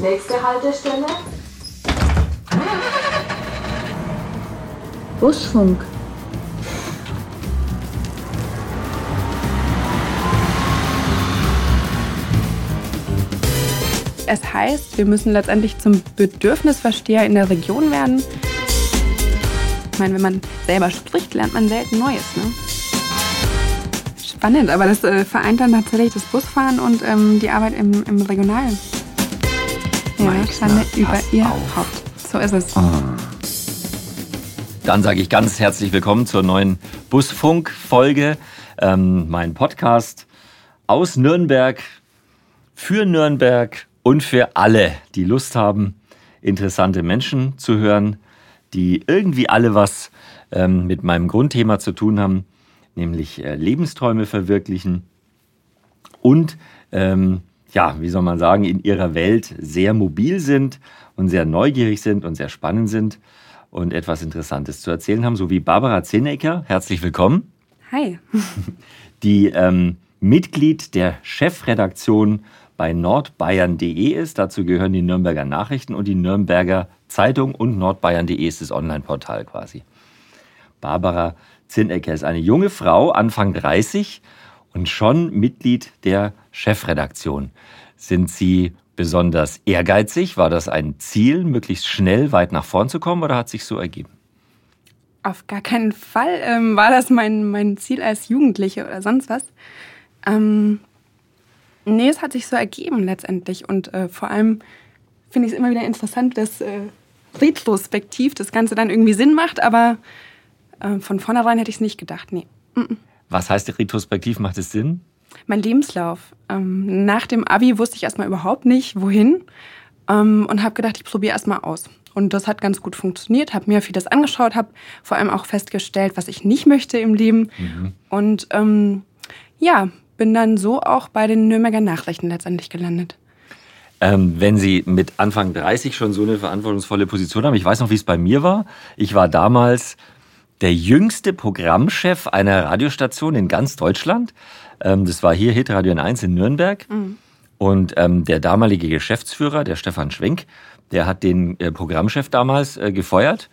Nächste Haltestelle. Busfunk. Es heißt, wir müssen letztendlich zum Bedürfnisversteher in der Region werden. Ich meine, wenn man selber spricht, lernt man selten Neues. Ne? Spannend, aber das äh, vereint dann tatsächlich das Busfahren und ähm, die Arbeit im, im Regional. Ja, Schande über ihr auf. Haupt. So ist es. Oh. Dann sage ich ganz herzlich willkommen zur neuen Busfunk-Folge. Ähm, mein Podcast aus Nürnberg, für Nürnberg und für alle, die Lust haben, interessante Menschen zu hören, die irgendwie alle was ähm, mit meinem Grundthema zu tun haben, nämlich äh, Lebensträume verwirklichen und ähm, ja, wie soll man sagen, in ihrer Welt sehr mobil sind und sehr neugierig sind und sehr spannend sind und etwas Interessantes zu erzählen haben, so wie Barbara Zinnecker. Herzlich willkommen. Hi. Die ähm, Mitglied der Chefredaktion bei nordbayern.de ist. Dazu gehören die Nürnberger Nachrichten und die Nürnberger Zeitung und nordbayern.de ist das Online-Portal quasi. Barbara Zinnecker ist eine junge Frau, Anfang 30 und schon Mitglied der Chefredaktion. Sind Sie besonders ehrgeizig? War das ein Ziel, möglichst schnell weit nach vorn zu kommen oder hat sich so ergeben? Auf gar keinen Fall ähm, war das mein, mein Ziel als Jugendliche oder sonst was. Ähm, nee, es hat sich so ergeben letztendlich. Und äh, vor allem finde ich es immer wieder interessant, dass äh, retrospektiv das Ganze dann irgendwie Sinn macht, aber äh, von vornherein hätte ich es nicht gedacht. Nee. Mm -mm. Was heißt retrospektiv macht es Sinn? Mein Lebenslauf. Ähm, nach dem Abi wusste ich erstmal überhaupt nicht, wohin. Ähm, und habe gedacht, ich probiere erstmal aus. Und das hat ganz gut funktioniert, habe mir vieles angeschaut, habe vor allem auch festgestellt, was ich nicht möchte im Leben. Mhm. Und ähm, ja, bin dann so auch bei den Nürnberger Nachrichten letztendlich gelandet. Ähm, wenn Sie mit Anfang 30 schon so eine verantwortungsvolle Position haben, ich weiß noch, wie es bei mir war. Ich war damals der jüngste Programmchef einer Radiostation in ganz Deutschland. Ähm, das war hier Hitradio N1 in Nürnberg. Mhm. Und ähm, der damalige Geschäftsführer, der Stefan Schwenk, der hat den äh, Programmchef damals äh, gefeuert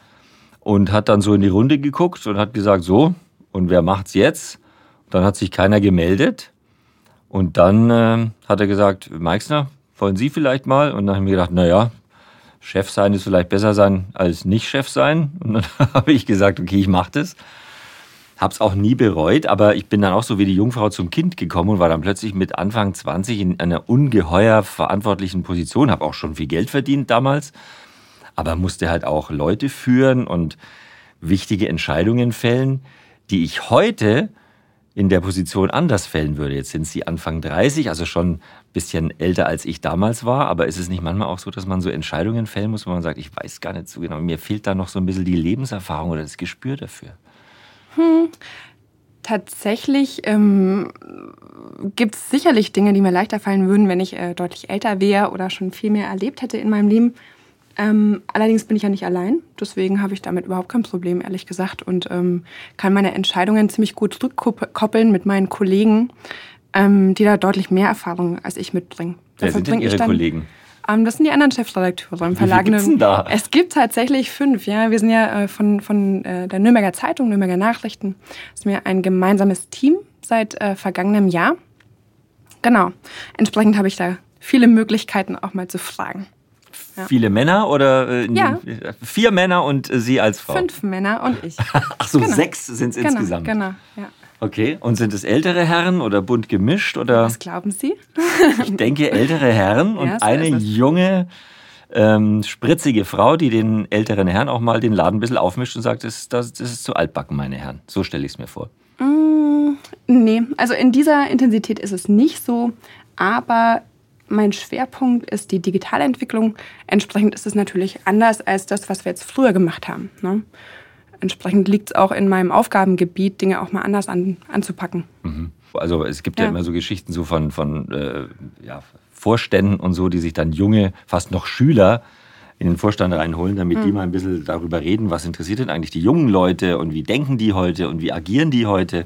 und hat dann so in die Runde geguckt und hat gesagt, so, und wer macht's jetzt? Dann hat sich keiner gemeldet. Und dann äh, hat er gesagt, Meixner, wollen Sie vielleicht mal? Und dann habe ich mir gedacht, naja, Chef sein ist vielleicht besser sein als nicht Chef sein. Und dann habe ich gesagt, okay, ich mache das. Habe es auch nie bereut, aber ich bin dann auch so wie die Jungfrau zum Kind gekommen und war dann plötzlich mit Anfang 20 in einer ungeheuer verantwortlichen Position. Habe auch schon viel Geld verdient damals, aber musste halt auch Leute führen und wichtige Entscheidungen fällen, die ich heute in der Position anders fällen würde. Jetzt sind Sie Anfang 30, also schon ein bisschen älter als ich damals war, aber ist es nicht manchmal auch so, dass man so Entscheidungen fällen muss, wo man sagt, ich weiß gar nicht so genau, mir fehlt da noch so ein bisschen die Lebenserfahrung oder das Gespür dafür? Hm. Tatsächlich ähm, gibt es sicherlich Dinge, die mir leichter fallen würden, wenn ich äh, deutlich älter wäre oder schon viel mehr erlebt hätte in meinem Leben. Ähm, allerdings bin ich ja nicht allein, deswegen habe ich damit überhaupt kein Problem, ehrlich gesagt, und ähm, kann meine Entscheidungen ziemlich gut rückkoppeln mit meinen Kollegen, ähm, die da deutlich mehr Erfahrung als ich mitbringen. Wer sind denn Ihre dann, Kollegen? Ähm, das sind die anderen Chefredakteure im Verlag. Wie denn da? Es gibt tatsächlich fünf. Ja, wir sind ja äh, von von äh, der Nürnberger Zeitung, Nürnberger Nachrichten, sind wir ein gemeinsames Team seit äh, vergangenem Jahr. Genau. Entsprechend habe ich da viele Möglichkeiten auch mal zu fragen. Ja. Viele Männer oder äh, ja. vier Männer und äh, Sie als Frau? Fünf Männer und ich. Ach so, genau. sechs sind es genau, insgesamt. Genau, ja. Okay, und sind es ältere Herren oder bunt gemischt? Oder? Was glauben Sie? ich denke ältere Herren und ja, so eine junge, ähm, spritzige Frau, die den älteren Herren auch mal den Laden ein bisschen aufmischt und sagt, das, das, das ist zu altbacken, meine Herren. So stelle ich es mir vor. Mm, nee, also in dieser Intensität ist es nicht so, aber mein Schwerpunkt ist die Digitalentwicklung. Entsprechend ist es natürlich anders als das, was wir jetzt früher gemacht haben. Ne? Entsprechend liegt es auch in meinem Aufgabengebiet, Dinge auch mal anders an, anzupacken. Mhm. Also es gibt ja. ja, immer so Geschichten so von, von äh, ja, Vorständen und so, die sich dann junge, fast noch Schüler in den Vorstand reinholen, damit mhm. die mal ein bisschen darüber reden, was interessiert denn eigentlich die jungen Leute und wie denken die heute und wie agieren die heute,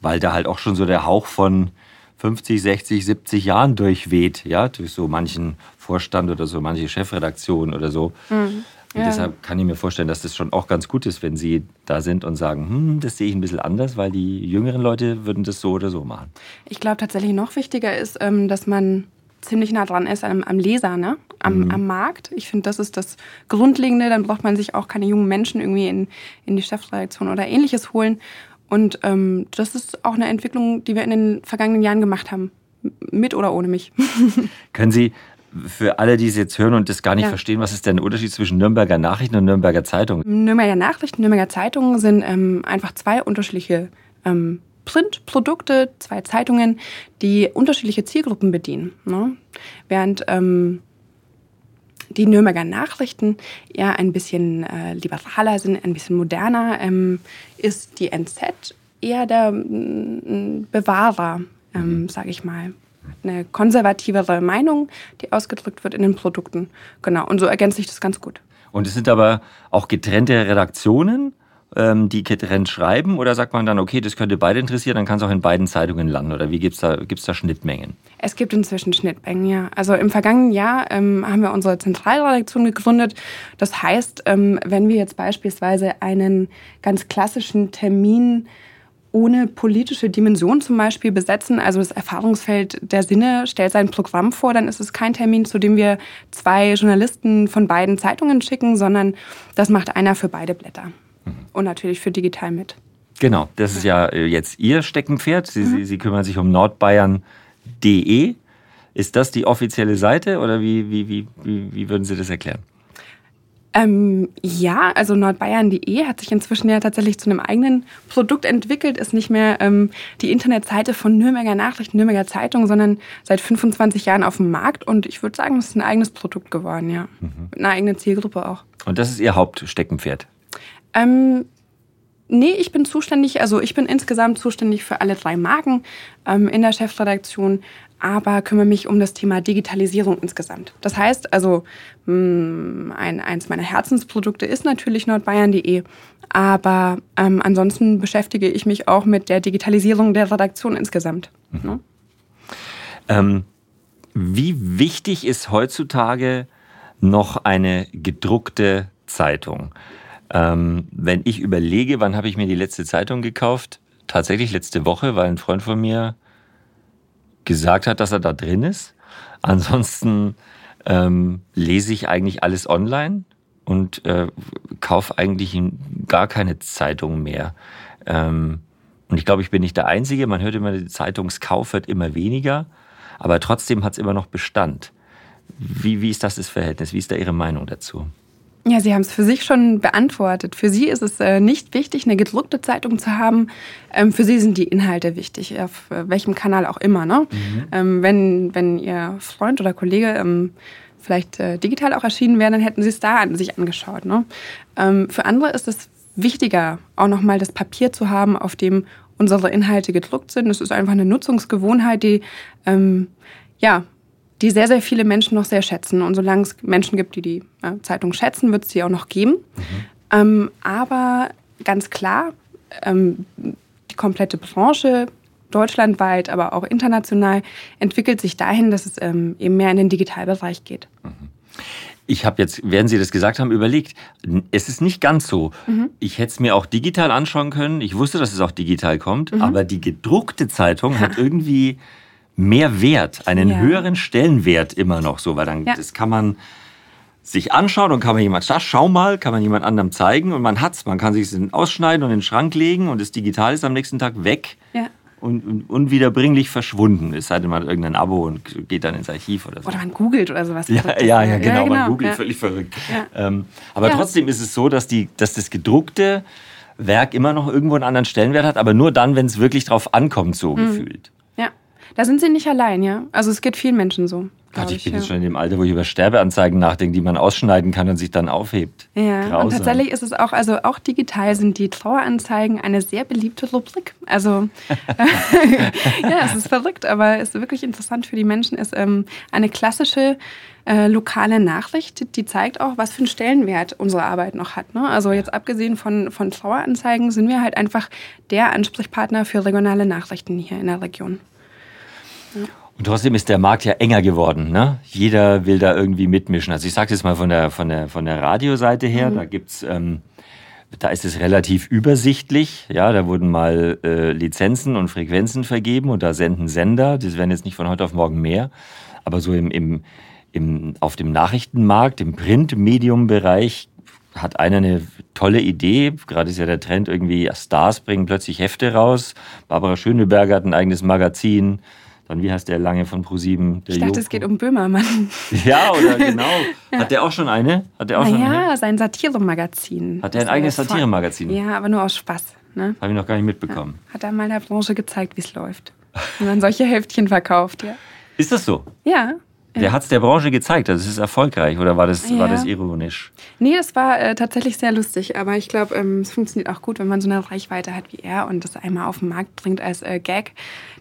weil da halt auch schon so der Hauch von 50, 60, 70 Jahren durchweht, ja, durch so manchen Vorstand oder so manche Chefredaktion oder so. Mhm. Und ja. deshalb kann ich mir vorstellen, dass das schon auch ganz gut ist, wenn Sie da sind und sagen, hm, das sehe ich ein bisschen anders, weil die jüngeren Leute würden das so oder so machen. Ich glaube tatsächlich noch wichtiger ist, ähm, dass man ziemlich nah dran ist am, am Leser, ne? am, mhm. am Markt. Ich finde, das ist das Grundlegende. Dann braucht man sich auch keine jungen Menschen irgendwie in, in die Chefredaktion oder ähnliches holen. Und ähm, das ist auch eine Entwicklung, die wir in den vergangenen Jahren gemacht haben. Mit oder ohne mich. Können Sie für alle, die es jetzt hören und das gar nicht ja. verstehen, was ist denn der Unterschied zwischen Nürnberger Nachrichten und Nürnberger Zeitung? Nürnberger Nachrichten, Nürnberger Zeitungen sind ähm, einfach zwei unterschiedliche ähm, Printprodukte, zwei Zeitungen, die unterschiedliche Zielgruppen bedienen. Ne? Während ähm, die Nürnberger Nachrichten eher ein bisschen äh, liberaler sind, ein bisschen moderner, ähm, ist die NZ eher der Bewahrer, ähm, mhm. sage ich mal. Eine konservativere Meinung, die ausgedrückt wird in den Produkten. Genau, und so ergänzt sich das ganz gut. Und es sind aber auch getrennte Redaktionen? Ähm, die getrennt schreiben? Oder sagt man dann, okay, das könnte beide interessieren, dann kann es auch in beiden Zeitungen landen? Oder wie gibt es da, gibt's da Schnittmengen? Es gibt inzwischen Schnittmengen, ja. Also im vergangenen Jahr ähm, haben wir unsere Zentralredaktion gegründet. Das heißt, ähm, wenn wir jetzt beispielsweise einen ganz klassischen Termin ohne politische Dimension zum Beispiel besetzen, also das Erfahrungsfeld der Sinne stellt sein Programm vor, dann ist es kein Termin, zu dem wir zwei Journalisten von beiden Zeitungen schicken, sondern das macht einer für beide Blätter und natürlich für digital mit. Genau, das ist ja äh, jetzt Ihr Steckenpferd. Sie, mhm. Sie, kümmern sich um nordbayern.de. Ist das die offizielle Seite oder wie, wie, wie, wie, wie würden Sie das erklären? Ähm, ja, also nordbayern.de hat sich inzwischen ja tatsächlich zu einem eigenen Produkt entwickelt, ist nicht mehr ähm, die Internetseite von Nürnberger Nachrichten, Nürnberger Zeitung, sondern seit 25 Jahren auf dem Markt und ich würde sagen, es ist ein eigenes Produkt geworden, ja. Mhm. Mit einer eigenen Zielgruppe auch. Und das ist Ihr Hauptsteckenpferd? Ähm, nee, ich bin zuständig, also ich bin insgesamt zuständig für alle drei Marken ähm, in der Chefredaktion, aber kümmere mich um das Thema Digitalisierung insgesamt. Das heißt also, mh, hm, ein, eins meiner Herzensprodukte ist natürlich nordbayern.de, aber ähm, ansonsten beschäftige ich mich auch mit der Digitalisierung der Redaktion insgesamt. Mhm. Ne? Ähm, wie wichtig ist heutzutage noch eine gedruckte Zeitung? Ähm, wenn ich überlege, wann habe ich mir die letzte Zeitung gekauft? Tatsächlich letzte Woche, weil ein Freund von mir gesagt hat, dass er da drin ist. Ansonsten ähm, lese ich eigentlich alles online und äh, kaufe eigentlich gar keine Zeitung mehr. Ähm, und ich glaube, ich bin nicht der Einzige. Man hört immer, der Zeitungskauf wird immer weniger, aber trotzdem hat es immer noch Bestand. Wie, wie ist das das Verhältnis? Wie ist da Ihre Meinung dazu? Ja, Sie haben es für sich schon beantwortet. Für Sie ist es äh, nicht wichtig, eine gedruckte Zeitung zu haben. Ähm, für Sie sind die Inhalte wichtig, auf äh, welchem Kanal auch immer. Ne? Mhm. Ähm, wenn, wenn Ihr Freund oder Kollege ähm, vielleicht äh, digital auch erschienen wäre, dann hätten Sie es da an, sich angeschaut. Ne? Ähm, für andere ist es wichtiger, auch nochmal das Papier zu haben, auf dem unsere Inhalte gedruckt sind. Das ist einfach eine Nutzungsgewohnheit, die ähm, ja die sehr, sehr viele Menschen noch sehr schätzen. Und solange es Menschen gibt, die die äh, Zeitung schätzen, wird es sie auch noch geben. Mhm. Ähm, aber ganz klar, ähm, die komplette Branche, deutschlandweit, aber auch international, entwickelt sich dahin, dass es ähm, eben mehr in den Digitalbereich geht. Mhm. Ich habe jetzt, während Sie das gesagt haben, überlegt, es ist nicht ganz so. Mhm. Ich hätte es mir auch digital anschauen können. Ich wusste, dass es auch digital kommt, mhm. aber die gedruckte Zeitung hat irgendwie mehr Wert, einen ja. höheren Stellenwert immer noch so, weil dann ja. das kann man sich anschauen und kann man jemand, das schau mal, kann man jemand anderem zeigen und man hat's. Man kann sich es ausschneiden und in den Schrank legen und das Digital ist am nächsten Tag weg ja. und, und, unwiederbringlich verschwunden. Es sei denn, man hat irgendein Abo und geht dann ins Archiv oder so. Oder man googelt oder sowas. Ja, ja, ja, genau, genau, man googelt, völlig verrückt. Ähm, aber trotzdem ist es so, dass, die, dass das gedruckte Werk immer noch irgendwo einen anderen Stellenwert hat, aber nur dann, wenn es wirklich drauf ankommt, so mhm. gefühlt. Da sind sie nicht allein, ja. Also es geht vielen Menschen so. Gott, ich bin ja. jetzt schon in dem Alter, wo ich über Sterbeanzeigen nachdenke, die man ausschneiden kann und sich dann aufhebt. Ja, Grausam. und tatsächlich ist es auch, also auch digital sind die Traueranzeigen eine sehr beliebte Rubrik. Also ja, es ist verrückt, aber es ist wirklich interessant für die Menschen. Es ist ähm, eine klassische äh, lokale Nachricht, die zeigt auch, was für einen Stellenwert unsere Arbeit noch hat. Ne? Also jetzt abgesehen von, von Traueranzeigen sind wir halt einfach der Ansprechpartner für regionale Nachrichten hier in der Region. Und trotzdem ist der Markt ja enger geworden. Ne? Jeder will da irgendwie mitmischen. Also ich sage jetzt mal von der, von der, von der Radioseite her, mhm. da gibt's ähm, da ist es relativ übersichtlich. Ja, da wurden mal äh, Lizenzen und Frequenzen vergeben und da senden Sender. Das werden jetzt nicht von heute auf morgen mehr. Aber so im, im, im, auf dem Nachrichtenmarkt, im Printmedium-Bereich hat einer eine tolle Idee. Gerade ist ja der Trend irgendwie, Stars bringen plötzlich Hefte raus. Barbara Schöneberger hat ein eigenes Magazin. Dann, wie heißt der lange von ProSieben? Ich dachte, Joko. es geht um Böhmermann. Ja, oder genau. ja. Hat der auch schon eine? Hat der auch Na schon ja, eine? sein Satiremagazin. Hat der ein eigenes Satiremagazin? Ja, aber nur aus Spaß. Ne? Habe ich noch gar nicht mitbekommen. Ja. Hat er mal der Branche gezeigt, wie es läuft. Wie man solche Heftchen verkauft, ja. Ist das so? Ja. Der hat es der Branche gezeigt, also es ist erfolgreich oder war das, ja. war das ironisch? Nee, das war äh, tatsächlich sehr lustig, aber ich glaube, ähm, es funktioniert auch gut, wenn man so eine Reichweite hat wie er und das einmal auf den Markt bringt als äh, Gag,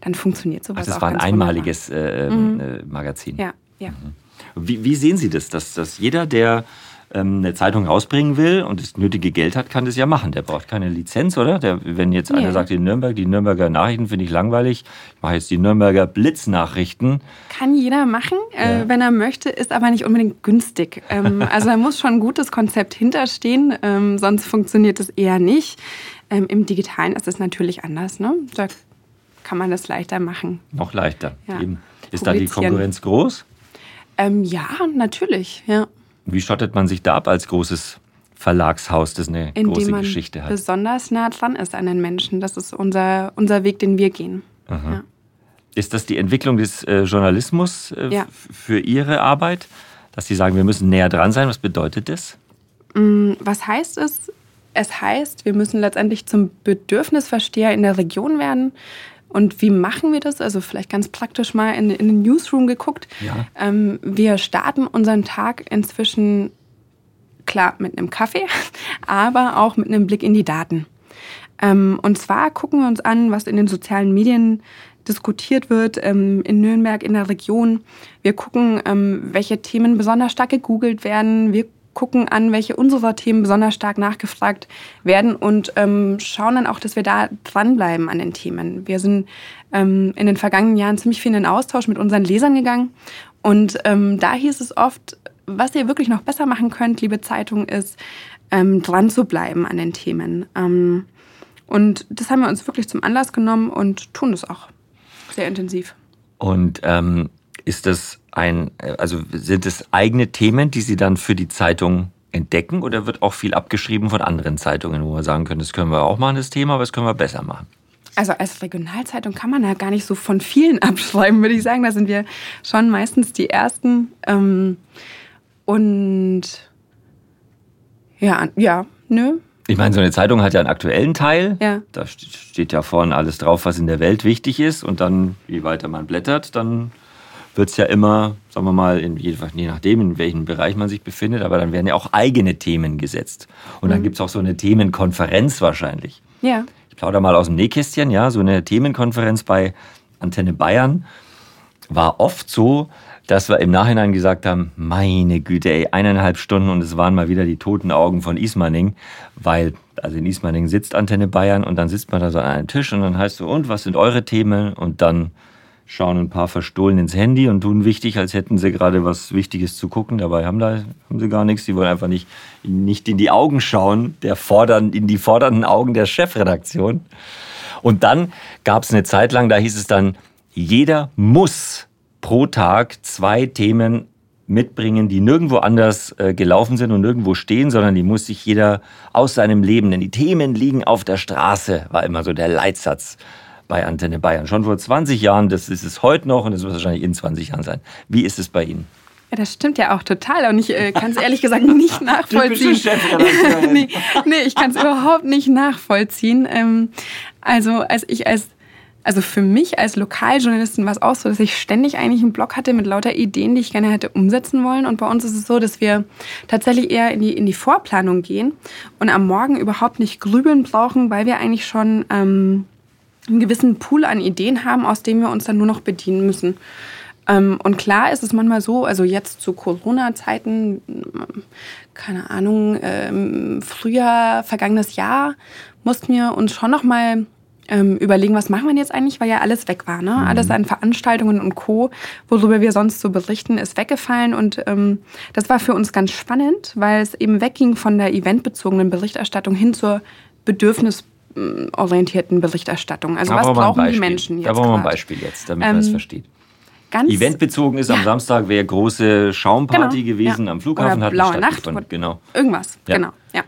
dann funktioniert sowas Ach, das auch war ein einmaliges äh, mhm. Äh, Magazin. Ja, ja. Mhm. Wie, wie, sehen Sie das, dass, dass jeder, der ähm, eine Zeitung rausbringen will und das nötige Geld hat, kann das ja machen. Der braucht keine Lizenz, oder? Der, wenn jetzt nee. einer sagt, in Nürnberg, die Nürnberger Nachrichten finde ich langweilig, ich mache jetzt die Nürnberger Blitznachrichten. Kann jeder machen, äh, ja. äh, wenn er möchte, ist aber nicht unbedingt günstig. Ähm, also da muss schon ein gutes Konzept hinterstehen, ähm, sonst funktioniert es eher nicht. Ähm, Im Digitalen ist es natürlich anders. Ne? Da kann man das leichter machen. Noch leichter. Ja. Ist da die Konkurrenz groß? Ähm, ja, natürlich. Ja. Wie schottet man sich da ab als großes Verlagshaus, das eine Indem große man Geschichte hat? besonders nah dran ist an den Menschen. Das ist unser, unser Weg, den wir gehen. Ja. Ist das die Entwicklung des äh, Journalismus äh, ja. für Ihre Arbeit? Dass Sie sagen, wir müssen näher dran sein. Was bedeutet das? Mm, was heißt es? Es heißt, wir müssen letztendlich zum Bedürfnisversteher in der Region werden. Und wie machen wir das? Also vielleicht ganz praktisch mal in, in den Newsroom geguckt. Ja. Ähm, wir starten unseren Tag inzwischen klar mit einem Kaffee, aber auch mit einem Blick in die Daten. Ähm, und zwar gucken wir uns an, was in den sozialen Medien diskutiert wird ähm, in Nürnberg, in der Region. Wir gucken, ähm, welche Themen besonders stark gegoogelt werden. Wir gucken an, welche unserer Themen besonders stark nachgefragt werden und ähm, schauen dann auch, dass wir da dranbleiben an den Themen. Wir sind ähm, in den vergangenen Jahren ziemlich viel in den Austausch mit unseren Lesern gegangen und ähm, da hieß es oft, was ihr wirklich noch besser machen könnt, liebe Zeitung, ist ähm, dran zu bleiben an den Themen. Ähm, und das haben wir uns wirklich zum Anlass genommen und tun das auch sehr intensiv. Und ähm, ist das ein, also sind es eigene Themen, die Sie dann für die Zeitung entdecken oder wird auch viel abgeschrieben von anderen Zeitungen, wo wir sagen können, das können wir auch machen, das Thema, aber das können wir besser machen? Also als Regionalzeitung kann man ja gar nicht so von vielen abschreiben, würde ich sagen. Da sind wir schon meistens die Ersten. Ähm, und ja, ja, nö. Ich meine, so eine Zeitung hat ja einen aktuellen Teil. Ja. Da steht ja vorne alles drauf, was in der Welt wichtig ist. Und dann, je weiter man blättert, dann wird es ja immer, sagen wir mal, in, je nachdem, in welchem Bereich man sich befindet, aber dann werden ja auch eigene Themen gesetzt. Und dann mhm. gibt es auch so eine Themenkonferenz wahrscheinlich. Ja. Ich plaudere mal aus dem Nähkästchen, ja, so eine Themenkonferenz bei Antenne Bayern war oft so, dass wir im Nachhinein gesagt haben, meine Güte, ey, eineinhalb Stunden und es waren mal wieder die toten Augen von Ismaning, weil, also in Ismaning sitzt Antenne Bayern und dann sitzt man da so an einem Tisch und dann heißt so, und was sind eure Themen? Und dann schauen ein paar verstohlen ins Handy und tun wichtig, als hätten sie gerade was Wichtiges zu gucken. Dabei haben, da, haben sie gar nichts. Sie wollen einfach nicht, nicht in die Augen schauen, der fordern, in die fordernden Augen der Chefredaktion. Und dann gab es eine Zeit lang, da hieß es dann, jeder muss pro Tag zwei Themen mitbringen, die nirgendwo anders äh, gelaufen sind und nirgendwo stehen, sondern die muss sich jeder aus seinem Leben, denn die Themen liegen auf der Straße, war immer so der Leitsatz bei Antenne Bayern. Schon vor 20 Jahren, das ist es heute noch und das wird wahrscheinlich in 20 Jahren sein. Wie ist es bei Ihnen? Ja, das stimmt ja auch total und ich äh, kann es ehrlich gesagt nicht nachvollziehen. nee, nee, ich kann es überhaupt nicht nachvollziehen. Ähm, also als ich als also für mich als Lokaljournalistin war es auch so, dass ich ständig eigentlich einen Blog hatte mit lauter Ideen, die ich gerne hätte umsetzen wollen. Und bei uns ist es so, dass wir tatsächlich eher in die, in die Vorplanung gehen und am Morgen überhaupt nicht grübeln brauchen, weil wir eigentlich schon ähm, einen gewissen Pool an Ideen haben, aus dem wir uns dann nur noch bedienen müssen. Ähm, und klar ist es manchmal so, also jetzt zu Corona-Zeiten, keine Ahnung, ähm, Frühjahr, vergangenes Jahr, mussten wir uns schon noch mal ähm, überlegen, was machen wir jetzt eigentlich, weil ja alles weg war. Ne? Mhm. Alles an Veranstaltungen und Co., worüber wir sonst so berichten, ist weggefallen. Und ähm, das war für uns ganz spannend, weil es eben wegging von der eventbezogenen Berichterstattung hin zur bedürfnisorientierten Berichterstattung. Also Da was brauchen die. Menschen jetzt Da brauchen wir ein? Beispiel jetzt, damit man es Ähm, versteht. Ganz Eventbezogen ist am Ja. Samstag, wäre große Schaumparty Genau, gewesen ja. am Flughafen, Oder hat blaue Nacht Genau. Irgendwas, Ja. genau, ja.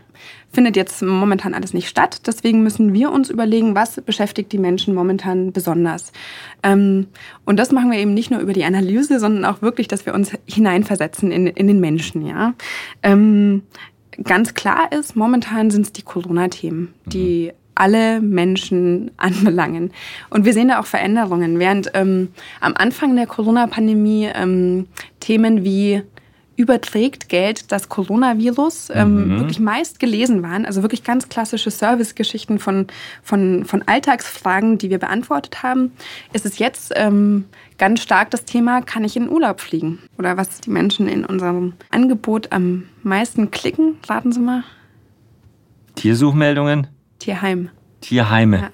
Findet jetzt momentan alles nicht statt. Deswegen müssen wir uns überlegen, was beschäftigt die Menschen momentan besonders. Ähm, und das machen wir eben nicht nur über die Analyse, sondern auch wirklich, dass wir uns hineinversetzen in, in den Menschen. Ja? Ähm, ganz klar ist, momentan sind es die Corona-Themen, die alle Menschen anbelangen. Und wir sehen da auch Veränderungen. Während ähm, am Anfang der Corona-Pandemie ähm, Themen wie überträgt Geld das Coronavirus ähm, wirklich meist gelesen waren. Also wirklich ganz klassische Servicegeschichten von, von, von Alltagsfragen, die wir beantwortet haben. Ist es jetzt ähm, ganz stark das Thema, kann ich in Urlaub fliegen? Oder was die Menschen in unserem Angebot am meisten klicken? Raten Sie mal. Tiersuchmeldungen, Tierheim. Tierheime. Ja.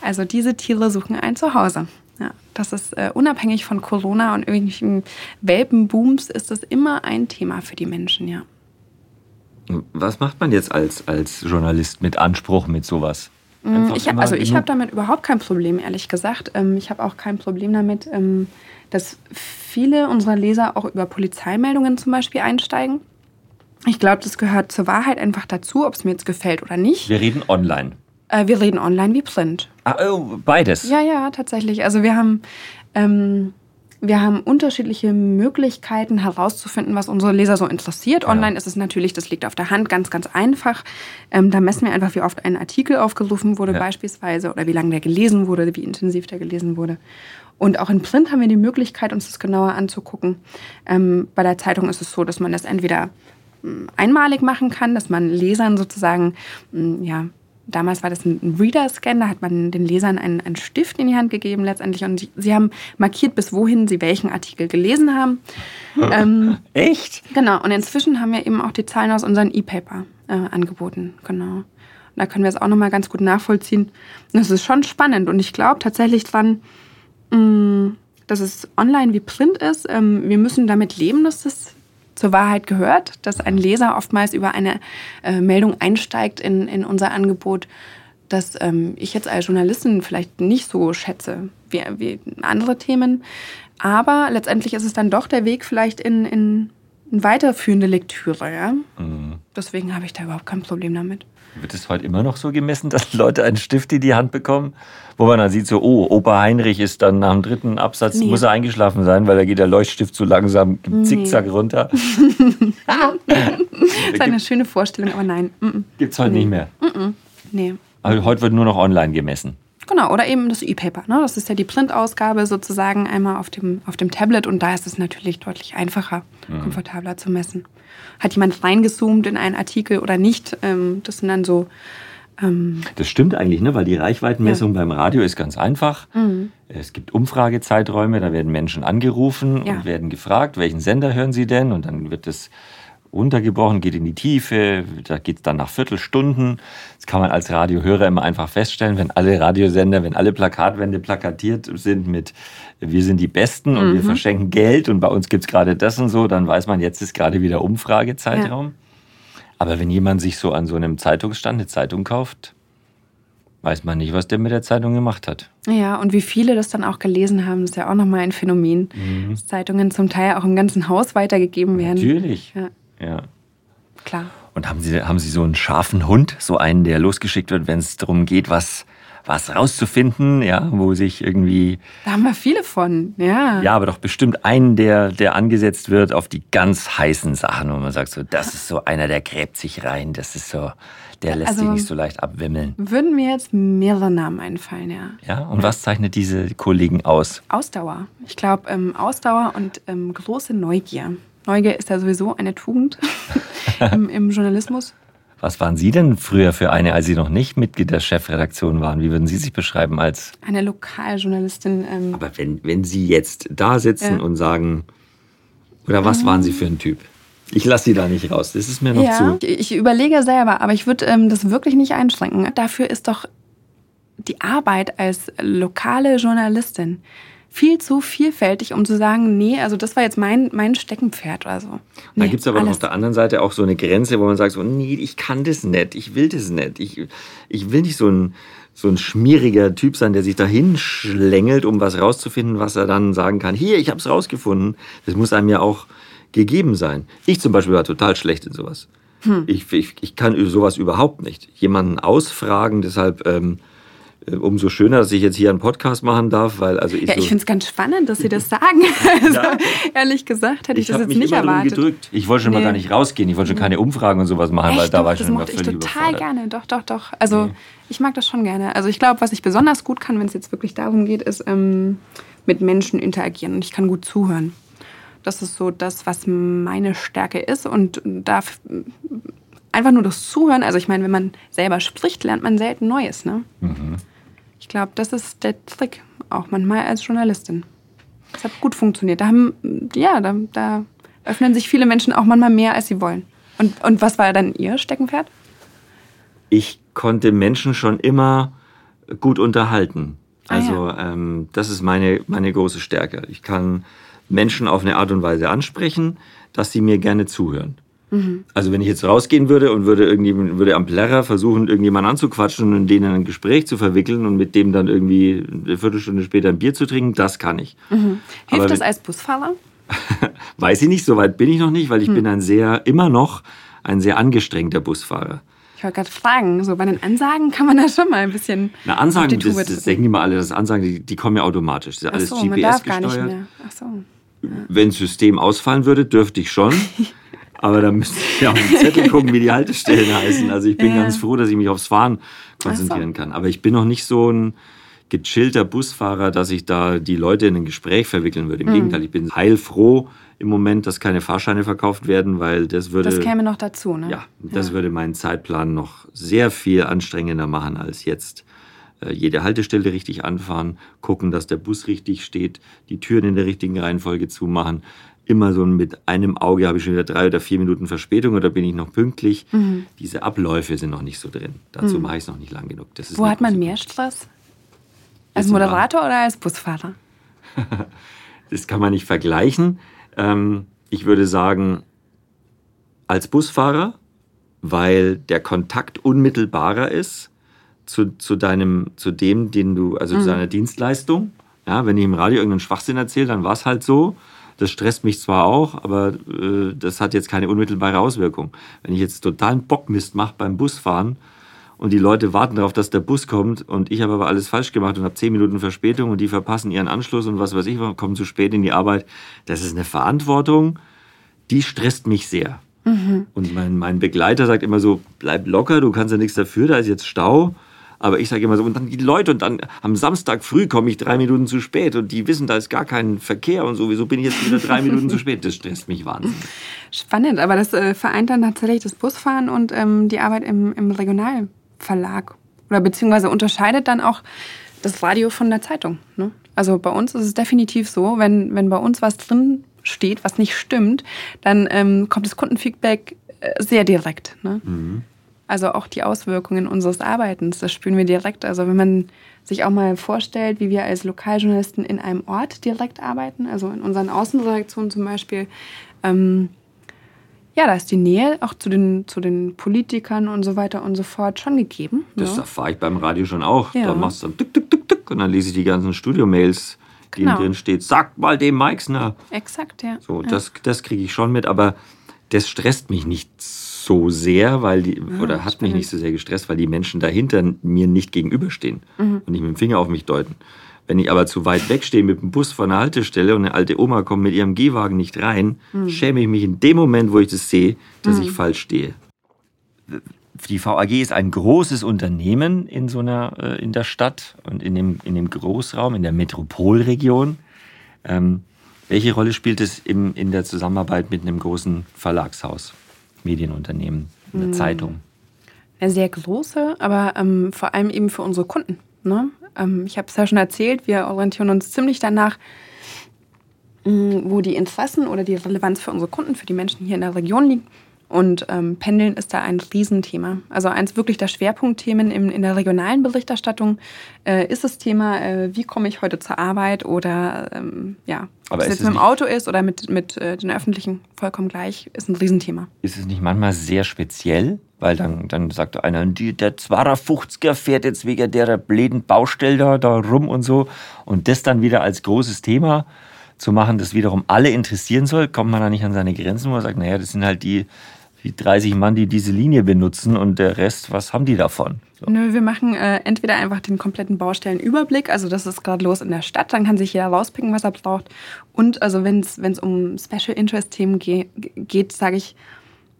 Also diese Tiere suchen ein Zuhause. Ja, das ist äh, unabhängig von Corona und irgendwelchen Welpenbooms ist das immer ein Thema für die Menschen, ja. Was macht man jetzt als, als Journalist mit Anspruch mit sowas? Mm, Ich hab, also ich habe damit überhaupt kein Problem, ehrlich gesagt. Ähm, Ich habe auch kein Problem damit, ähm, dass viele unserer Leser auch über Polizeimeldungen zum Beispiel einsteigen. Ich glaube, das gehört zur Wahrheit einfach dazu, ob es mir jetzt gefällt oder nicht. Wir reden online. Äh, Wir reden online wie Print. Ah, oh, beides. Ja, ja, tatsächlich. Also wir haben, ähm, wir haben unterschiedliche Möglichkeiten herauszufinden, was unsere Leser so interessiert. Online ist es natürlich, das liegt auf der Hand, ganz, ganz einfach. Ähm, da messen wir einfach, wie oft ein Artikel aufgerufen wurde Ja. beispielsweise oder wie lange der gelesen wurde, wie intensiv der gelesen wurde. Und auch in Print haben wir die Möglichkeit, uns das genauer anzugucken. Ähm, bei der Zeitung ist es so, dass man das entweder einmalig machen kann, dass man Lesern sozusagen, mh, ja, damals war das ein Reader-Scan, da hat man den Lesern einen, einen Stift in die Hand gegeben letztendlich und sie, sie haben markiert, bis wohin sie welchen Artikel gelesen haben. ähm, Echt? genau, und inzwischen haben wir eben auch die Zahlen aus unseren E-Paper äh, angeboten, genau. Und da können wir es auch nochmal ganz gut nachvollziehen. Das ist schon spannend und ich glaube tatsächlich dran, mh, dass es online wie Print ist. Ähm, wir müssen damit leben, dass das zur Wahrheit gehört, dass ein Leser oftmals über eine äh, Meldung einsteigt in, in unser Angebot, das ähm, ich jetzt als Journalistin vielleicht nicht so schätze wie, wie andere Themen. Aber letztendlich ist es dann doch der Weg vielleicht in, in, in weiterführende Lektüre. Ja? Deswegen habe ich da überhaupt kein Problem damit. Wird es heute immer noch so gemessen, dass Leute einen Stift in die Hand bekommen? Wo man dann sieht, so, oh, Opa Heinrich ist dann nach dem dritten Absatz, Nee. muss er eingeschlafen sein, weil da geht der Leuchtstift so langsam zickzack runter. Das ist eine schöne Vorstellung, aber nein. Mm. Gibt es heute nicht mehr. Nee. Also heute wird nur noch online gemessen. Genau, oder eben das E-Paper. Ne? Das ist ja die Printausgabe sozusagen einmal auf dem, auf dem Tablet und da ist es natürlich deutlich einfacher, komfortabler zu messen. Hat jemand reingezoomt in einen Artikel oder nicht? Ähm, das sind dann so, ähm, Das stimmt eigentlich, ne? weil die Reichweitenmessung beim Radio ist ganz einfach. Mhm. Es gibt Umfragezeiträume, da werden Menschen angerufen Ja. und werden gefragt, welchen Sender hören sie denn? Und dann wird das runtergebrochen, geht in die Tiefe, da geht es dann nach Viertelstunden. Das kann man als Radiohörer immer einfach feststellen, wenn alle Radiosender, wenn alle Plakatwände plakatiert sind mit wir sind die Besten und wir Mhm. verschenken Geld und bei uns gibt es gerade das und so, dann weiß man, jetzt ist gerade wieder Umfragezeitraum. Aber wenn jemand sich so an so einem Zeitungsstand eine Zeitung kauft, weiß man nicht, was der mit der Zeitung gemacht hat. ja, und wie viele das dann auch gelesen haben, ist ja auch nochmal ein Phänomen, dass Zeitungen zum Teil auch im ganzen Haus weitergegeben werden. Natürlich. Ja, Ja. klar. Und haben Sie, haben Sie so einen scharfen Hund, so einen, der losgeschickt wird, wenn es darum geht, was, was rauszufinden, ja, wo sich irgendwie, Da haben wir viele von, ja. ja, aber doch bestimmt einen, der, der angesetzt wird auf die ganz heißen Sachen, wo man sagt, so, das ist so einer, der gräbt sich rein, das ist so, der lässt Also- sich nicht so leicht abwimmeln. Würden mir jetzt mehrere Namen einfallen, ja. Ja, und was zeichnet diese Kollegen aus? Ausdauer. Ich glaube, ähm, Ausdauer und ähm, große Neugier. Neugier ist ja sowieso eine Tugend im, im Journalismus. Was waren Sie denn früher für eine, als Sie noch nicht Mitglied der Chefredaktion waren? Wie würden Sie sich beschreiben als Eine Lokaljournalistin. Ähm, Aber wenn, wenn Sie jetzt da sitzen Ja. und sagen, oder was waren Sie für ein Typ? Ich lasse Sie da nicht raus, das ist mir noch ja, zu. ich, ich überlege selber, aber ich würde ähm, das wirklich nicht einschränken. Dafür ist doch die Arbeit als lokale Journalistin viel zu vielfältig, um zu sagen, nee, also das war jetzt mein, mein Steckenpferd oder so. Nee, da gibt es aber auf der anderen Seite auch so eine Grenze, wo man sagt, so, nee, ich kann das nicht, ich will das nicht. Ich, ich will nicht so ein, so ein schmieriger Typ sein, der sich dahin schlängelt, um was rauszufinden, was er dann sagen kann. Hier, ich habe es rausgefunden. Das muss einem ja auch gegeben sein. Ich zum Beispiel war total schlecht in sowas. Hm. Ich, ich, ich kann sowas überhaupt nicht. Jemanden ausfragen, deshalb... Ähm, äh, umso schöner, dass ich jetzt hier einen Podcast machen darf, weil also ich. Ja, so ich finde es ganz spannend, dass Sie das sagen. also, ja. Ehrlich gesagt, hätte ich, ich das jetzt mich nicht immer erwartet. Gedrückt. Ich wollte schon nee. mal gar nicht rausgehen. Ich wollte schon keine Umfragen und sowas machen, Echt? weil da doch, war ich schon immer völlig ich total gerne. Doch, doch, doch. Also nee. ich mag das schon gerne. Also ich glaube, was ich besonders gut kann, wenn es jetzt wirklich darum geht, ist ähm, mit Menschen interagieren und ich kann gut zuhören. Das ist so das, was meine Stärke ist und da einfach nur das Zuhören. Also ich meine, wenn man selber spricht, lernt man selten Neues. Ne? Mhm. Ich glaube, das ist der Trick, auch manchmal als Journalistin. Das hat gut funktioniert. Da haben, ja, da, da öffnen sich viele Menschen auch manchmal mehr, als sie wollen. Und, und was war dann Ihr Steckenpferd? Ich konnte Menschen schon immer gut unterhalten. Also ah, ja. ähm, das ist meine, meine große Stärke. Ich kann Menschen auf eine Art und Weise ansprechen, dass sie mir gerne zuhören. Mhm. Also wenn ich jetzt rausgehen würde und würde irgendwie würde am Plärrer versuchen, irgendjemanden anzuquatschen und denen ein Gespräch zu verwickeln und mit dem dann irgendwie eine Viertelstunde später ein Bier zu trinken, das kann ich. Mhm. Hilft Aber das als Busfahrer? Weiß ich nicht, so weit bin ich noch nicht, weil ich mhm. bin ein sehr, immer noch ein sehr angestrengter Busfahrer. Ich wollte gerade fragen, so bei den Ansagen kann man da schon mal ein bisschen. Na, Ansagen, das, das denken die mal alle, das Ansagen, die, die kommen ja automatisch. Das ist alles so, GPS man darf gesteuert. Gar nicht mehr. Ach so. Ja. Wenn das System ausfallen würde, dürfte ich schon. Aber da müsste ich ja auf den Zettel gucken, wie die Haltestellen heißen. Also ich bin ja. ganz froh, dass ich mich aufs Fahren konzentrieren so. kann. Aber ich bin noch nicht so ein gechillter Busfahrer, dass ich da die Leute in ein Gespräch verwickeln würde. Im mhm. Gegenteil, ich bin heilfroh im Moment, dass keine Fahrscheine verkauft werden, weil das würde... Das käme noch dazu, ne? Ja, das ja. würde meinen Zeitplan noch sehr viel anstrengender machen als jetzt äh, jede Haltestelle richtig anfahren, gucken, dass der Bus richtig steht, die Türen in der richtigen Reihenfolge zumachen, immer so mit einem Auge habe ich schon wieder drei oder vier Minuten Verspätung oder bin ich noch pünktlich. Mhm. Diese Abläufe sind noch nicht so drin. Dazu mhm. mache ich es noch nicht lang genug. Wo hat man mehr Stress? Als Moderator oder als Busfahrer? das kann man nicht vergleichen. Ähm, ich würde sagen, als Busfahrer, weil der Kontakt unmittelbarer ist zu, zu, deinem, zu dem, den du, also mhm. zu deiner Dienstleistung. Ja, wenn ich im Radio irgendeinen Schwachsinn erzähle, dann war es halt so. Das stresst mich zwar auch, aber äh, das hat jetzt keine unmittelbare Auswirkung. Wenn ich jetzt totalen Bockmist mache beim Busfahren und die Leute warten darauf, dass der Bus kommt und ich habe aber alles falsch gemacht und habe zehn Minuten Verspätung und die verpassen ihren Anschluss und was weiß ich, kommen zu spät in die Arbeit, das ist eine Verantwortung, die stresst mich sehr. Mhm. Und mein, mein Begleiter sagt immer so, bleib locker, du kannst ja nichts dafür, da ist jetzt Stau. Aber ich sage immer so, und dann die Leute, und dann am Samstag früh komme ich drei Minuten zu spät und die wissen, da ist gar kein Verkehr und sowieso bin ich jetzt wieder drei Minuten zu spät. Das stresst mich wahnsinnig. Spannend, aber das äh, vereint dann tatsächlich das Busfahren und ähm, die Arbeit im, im Regionalverlag. Oder beziehungsweise unterscheidet dann auch das Radio von der Zeitung. Ne? Also bei uns ist es definitiv so, wenn, wenn bei uns was drin steht, was nicht stimmt, dann ähm, kommt das Kundenfeedback äh, sehr direkt. Ne? Mhm. Also auch die Auswirkungen unseres Arbeitens, das spüren wir direkt. Also wenn man sich auch mal vorstellt, wie wir als Lokaljournalisten in einem Ort direkt arbeiten, also in unseren Außenredaktionen zum Beispiel, ähm, ja, da ist die Nähe auch zu den, zu den Politikern und so weiter und so fort schon gegeben. Das ja. erfahre ich beim Radio schon auch. Ja. Da machst du dann tuk, tuk, tuk, tuk, und dann lese ich die ganzen Studio-Mails, die genau. drin steht. Sagt mal dem Meixner. Exakt, ja. So, ja. das, das kriege ich schon mit, aber das stresst mich nicht so sehr, weil die, ja, oder hat mich nicht so sehr gestresst, weil die Menschen dahinter mir nicht gegenüberstehen mhm. und nicht mit dem Finger auf mich deuten. Wenn ich aber zu weit weg stehe mit dem Bus von der Haltestelle und eine alte Oma kommt mit ihrem Gehwagen nicht rein, mhm. schäme ich mich in dem Moment, wo ich das sehe, dass mhm. ich falsch stehe. Die VAG ist ein großes Unternehmen in so einer, äh, in der Stadt und in dem, in dem Großraum, in der Metropolregion. Ähm, welche Rolle spielt es im, in der Zusammenarbeit mit einem großen Verlagshaus? Medienunternehmen, eine hm. Zeitung? Eine sehr große, aber ähm, vor allem eben für unsere Kunden. Ne? Ähm, ich habe es ja schon erzählt, wir orientieren uns ziemlich danach, mh, hm, wo die Interessen oder die Relevanz für unsere Kunden, für die Menschen hier in der Region liegen. Und ähm, Pendeln ist da ein Riesenthema. Also eins wirklich der Schwerpunktthemen in, in der regionalen Berichterstattung äh, ist das Thema, äh, wie komme ich heute zur Arbeit oder ähm, ja, ob es jetzt mit dem Auto ist oder mit, mit äh, den Öffentlichen, vollkommen gleich, ist ein Riesenthema. Ist es nicht manchmal sehr speziell? Weil dann, dann sagt einer, die, der 250er fährt jetzt wegen der bläden Baustelle da, da rum und so. Und das dann wieder als großes Thema zu machen, das wiederum alle interessieren soll, kommt man da nicht an seine Grenzen, wo man sagt, naja, das sind halt die, die 30 Mann, die diese Linie benutzen und der Rest, was haben die davon? So. Nö, wir machen äh, entweder einfach den kompletten Baustellenüberblick, also das ist gerade los in der Stadt, dann kann sich jeder rauspicken, was er braucht. Und also wenn es um Special Interest Themen ge geht, sage ich,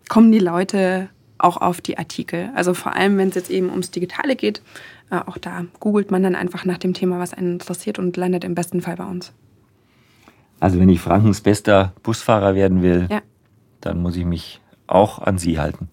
kommen die Leute auch auf die Artikel. Also vor allem, wenn es jetzt eben ums Digitale geht, äh, auch da googelt man dann einfach nach dem Thema, was einen interessiert und landet im besten Fall bei uns. Also wenn ich Frankens bester Busfahrer werden will, ja. dann muss ich mich auch an Sie halten.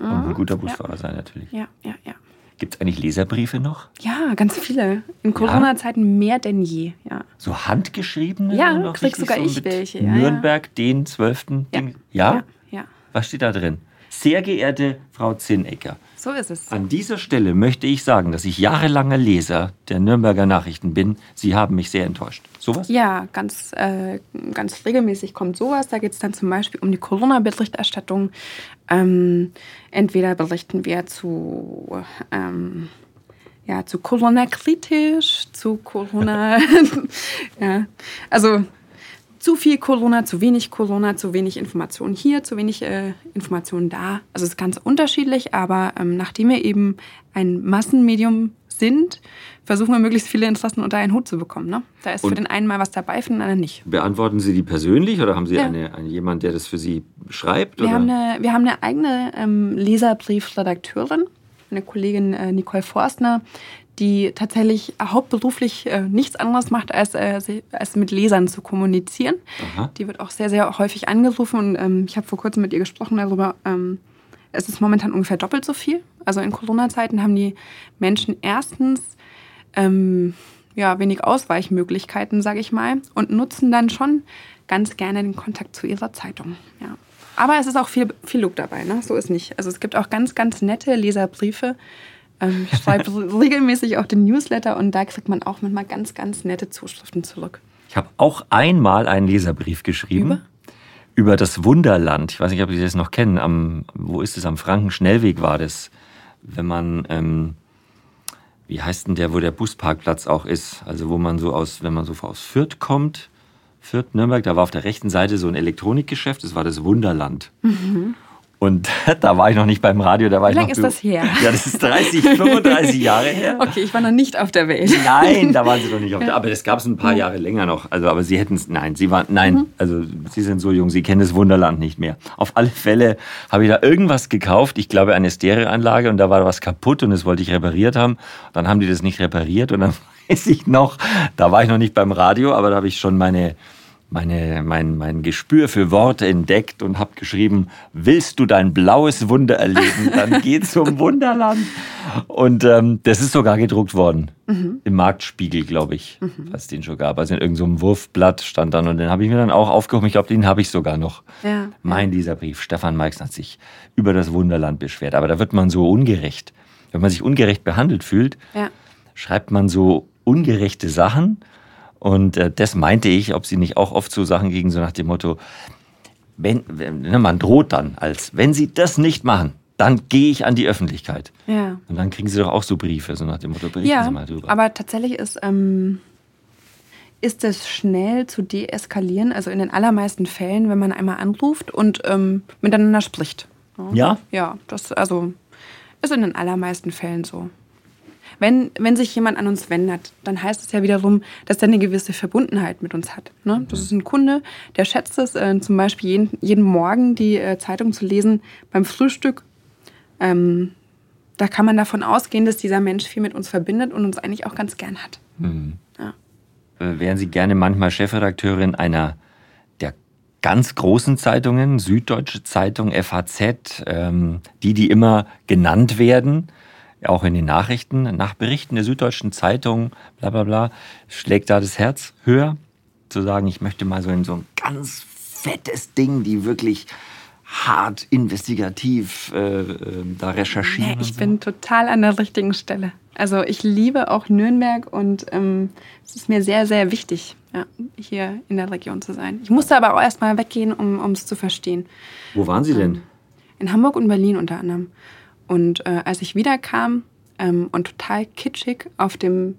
Und ein mhm. guter Busfahrer ja. sein natürlich. Ja, ja, ja. Gibt es eigentlich Leserbriefe noch? Ja, ganz viele. In Corona-Zeiten mehr denn je. Ja. So handgeschriebene? Ja, krieg sogar so ich welche. Nürnberg, den 12. Ja. ja? Ja? ja? Was steht da drin? Sehr geehrte Frau Zinnecker, so ist es. An dieser Stelle möchte ich sagen, dass ich jahrelanger Leser der Nürnberger Nachrichten bin. Sie haben mich sehr enttäuscht. Sowas? Ja, ganz, äh, ganz regelmäßig kommt sowas. Da geht es dann zum Beispiel um die Corona-Berichterstattung. Ähm, entweder berichten wir zu, ähm, ja, zu Corona kritisch, zu Corona. ja, also zu viel Corona, zu wenig Corona, zu wenig Informationen hier, zu wenig äh, Informationen da. Also es ist ganz unterschiedlich, aber ähm, nachdem wir eben ein Massenmedium sind, versuchen wir möglichst viele Interessen unter einen Hut zu bekommen. Ne? Da ist Und für den einen mal was dabei, für den anderen nicht. Beantworten Sie die persönlich oder haben Sie ja. eine, eine, jemand, der das für Sie schreibt? Wir, Haben, eine, wir haben eine eigene ähm, Leserbriefredakteurin, eine Kollegin äh, Nicole Forstner, die tatsächlich hauptberuflich äh, nichts anderes macht, als, äh, als mit Lesern zu kommunizieren. Aha. Die wird auch sehr, sehr häufig angerufen und ähm, ich habe vor kurzem mit ihr gesprochen darüber. Ähm, es ist momentan ungefähr doppelt so viel. Also in Corona-Zeiten haben die Menschen erstens ähm, ja, wenig Ausweichmöglichkeiten, sage ich mal, und nutzen dann schon ganz gerne den Kontakt zu ihrer Zeitung. Ja. Aber es ist auch viel, viel Look dabei, ne? so ist nicht. Also es gibt auch ganz, ganz nette Leserbriefe, ähm, ich schreibe regelmäßig auch den Newsletter und da kriegt man auch manchmal ganz, ganz nette Zuschriften zurück. Ich habe auch einmal einen Leserbrief geschrieben. Über? Über das Wunderland. Ich weiß nicht, ob Sie das noch kennen. Am, wo ist es? Am Frankenschnellweg war das. Wenn man, ähm, wie heißt denn der, wo der Busparkplatz auch ist? Also wo man so aus, wenn man so aus Fürth kommt, Fürth, Nürnberg, da war auf der rechten Seite so ein Elektronikgeschäft, das war das Wunderland. Mhm. Und da war ich noch nicht beim Radio, da war Wie ich noch. Wie lange ist das her? Ja, das ist 30, 35 Jahre her. Okay, ich war noch nicht auf der Welt. Nein, da waren Sie noch nicht auf der Welt. Aber das gab es ein paar mhm. Jahre länger noch. Also, aber Sie hätten es, nein, Sie waren, nein, mhm. also Sie sind so jung, Sie kennen das Wunderland nicht mehr. Auf alle Fälle habe ich da irgendwas gekauft, ich glaube eine Stereoanlage und da war was kaputt und das wollte ich repariert haben. Dann haben die das nicht repariert und dann weiß ich noch, da war ich noch nicht beim Radio, aber da habe ich schon meine meine, mein, mein Gespür für Worte entdeckt und habe geschrieben, willst du dein blaues Wunder erleben, dann geh zum Wunderland. Und ähm, das ist sogar gedruckt worden. Mhm. Im Marktspiegel, glaube ich, mhm. was den schon gab. Also in irgendeinem so Wurfblatt stand dann und den habe ich mir dann auch aufgehoben. Ich glaube, den habe ich sogar noch. Ja. Mein dieser Brief. Stefan Meix hat sich über das Wunderland beschwert. Aber da wird man so ungerecht. Wenn man sich ungerecht behandelt fühlt, ja. schreibt man so ungerechte Sachen und äh, das meinte ich, ob sie nicht auch oft so Sachen gegen so nach dem Motto, wenn, wenn ne, man droht dann als, wenn sie das nicht machen, dann gehe ich an die Öffentlichkeit. Ja. Und dann kriegen sie doch auch so Briefe, so nach dem Motto, berichten ja, Sie mal drüber. Aber tatsächlich ist, ähm, ist es schnell zu deeskalieren, also in den allermeisten Fällen, wenn man einmal anruft und ähm, miteinander spricht. Ja? Ja, das also ist in den allermeisten Fällen so. Wenn, wenn sich jemand an uns wendet, dann heißt es ja wiederum, dass er eine gewisse Verbundenheit mit uns hat. Ne? Das ist ein Kunde, der schätzt es, äh, zum Beispiel jeden, jeden Morgen die äh, Zeitung zu lesen beim Frühstück. Ähm, da kann man davon ausgehen, dass dieser Mensch viel mit uns verbindet und uns eigentlich auch ganz gern hat. Mhm. Ja. Äh, wären Sie gerne manchmal Chefredakteurin einer der ganz großen Zeitungen, Süddeutsche Zeitung, FAZ, ähm, die, die immer genannt werden? Auch in den Nachrichten, nach Berichten der Süddeutschen Zeitung, bla bla bla, schlägt da das Herz höher, zu sagen, ich möchte mal so in so ein ganz fettes Ding, die wirklich hart investigativ äh, äh, da recherchieren? Nee, ich so? bin total an der richtigen Stelle. Also ich liebe auch Nürnberg und ähm, es ist mir sehr, sehr wichtig, ja, hier in der Region zu sein. Ich musste aber auch erstmal weggehen, um es zu verstehen. Wo waren Sie denn? In Hamburg und Berlin unter anderem. Und äh, als ich wiederkam ähm, und total kitschig auf dem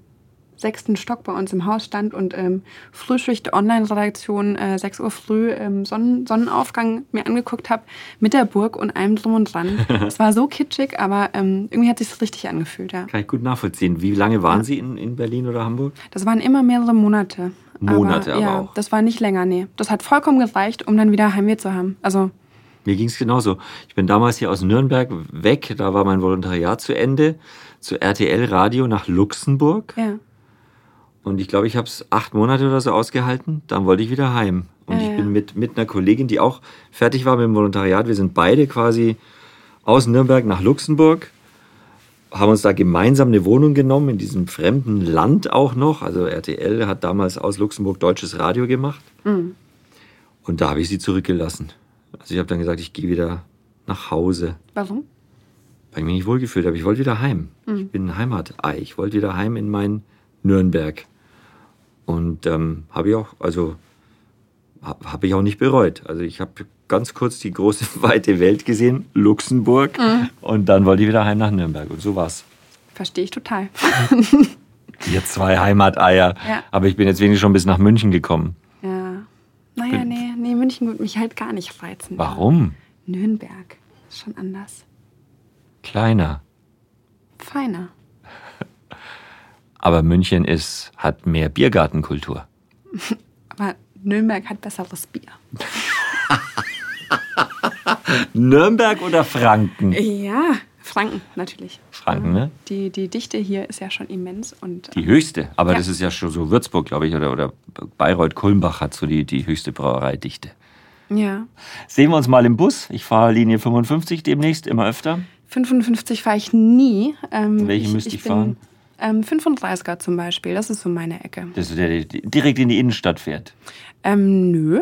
sechsten Stock bei uns im Haus stand und ähm, Frühschicht Online-Redaktion äh, 6 Uhr früh ähm, Sonnen Sonnenaufgang mir angeguckt habe mit der Burg und allem drum und dran. es war so kitschig, aber ähm, irgendwie hat sich richtig angefühlt, ja. Kann ich gut nachvollziehen. Wie lange waren Sie in, in Berlin oder Hamburg? Das waren immer mehrere Monate. Monate aber, aber ja, auch. Das war nicht länger, nee. Das hat vollkommen gereicht, um dann wieder Heimweh zu haben. Also mir ging es genauso. Ich bin damals hier aus Nürnberg weg, da war mein Volontariat zu Ende, zu RTL Radio nach Luxemburg. Ja. Und ich glaube, ich habe es acht Monate oder so ausgehalten. Dann wollte ich wieder heim. Und Ja, ich ja. bin mit, mit einer Kollegin, die auch fertig war mit dem Volontariat. Wir sind beide quasi aus Nürnberg nach Luxemburg, haben uns da gemeinsam eine Wohnung genommen, in diesem fremden Land auch noch. Also RTL hat damals aus Luxemburg deutsches Radio gemacht. Mhm. Und da habe ich sie zurückgelassen. Also ich habe dann gesagt, ich gehe wieder nach Hause, Warum? weil ich mich nicht wohlgefühlt habe. Ich wollte wieder heim. Ich bin ein Heimatei. Ich wollte wieder heim in mein Nürnberg. Und ähm, habe ich auch, also ha- habe ich auch nicht bereut. Also ich habe ganz kurz die große weite Welt gesehen, Luxemburg, und dann wollte ich wieder heim nach Nürnberg. Und so war's. Verstehe ich total. Ihr zwei Heimateier. Ja. Aber ich bin jetzt wenigstens schon bis nach München gekommen. Ja. Naja, nee, nee, München würde mich halt gar nicht reizen. Warum? Nürnberg. Ist schon anders. Kleiner. Feiner. Aber München ist, hat mehr Biergartenkultur. Aber Nürnberg hat besseres Bier. Nürnberg oder Franken? Ja, Franken natürlich. Franken, ne? Die, die Dichte hier ist ja schon immens und Die höchste. Aber Ja. das ist ja schon so Würzburg, glaube ich, oder, oder Bayreuth-Kulmbach hat so die, die höchste Brauereidichte. ja. Sehen wir uns mal im Bus. Ich fahre Linie 55 demnächst, immer öfter. 55 fahre ich nie. Ähm, Welche müsste ich bin, fahren? Ähm, 35er zum Beispiel, das ist so meine Ecke. Das ist der, der direkt in die Innenstadt fährt. Ähm, nö.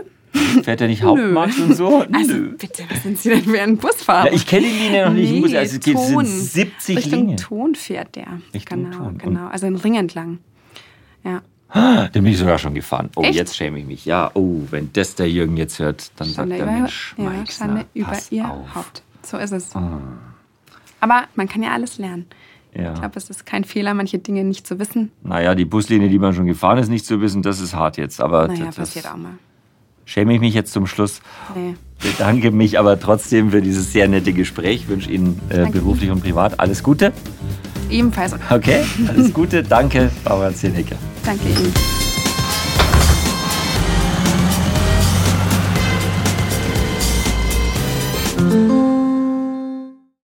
Fährt er nicht Hauptmarkt und so? Also Nö. bitte, was sind Sie denn für ein Busfahrer? Ja, ich kenne die Linie noch nicht. Nee, also es gibt Ton. 70 Richtung Linien. Ton fährt der. Richtung genau, Ton. Genau. Also den Ring entlang. Ja. Den bin ich sogar schon gefahren. Oh, Echt? jetzt schäme ich mich. Ja, oh, wenn das der Jürgen jetzt hört, dann sagt Schande er, über, Mensch, ja, Meixner, über pass ihr auf. Ah. Haupt. So ist es. Aber man kann ja alles lernen. Ja. Ich glaube, es ist kein Fehler, manche Dinge nicht zu wissen. Naja, die Buslinie, die man schon gefahren ist, nicht zu wissen, das ist hart jetzt. Aber Naja, das, passiert auch mal. Schäme ich mich jetzt zum Schluss. Nee. Bedanke mich aber trotzdem für dieses sehr nette Gespräch. Wünsche Ihnen äh, beruflich und privat alles Gute. Ebenfalls. Okay, alles Gute. Danke, Barbara Zienecke. Danke Ihnen. Thank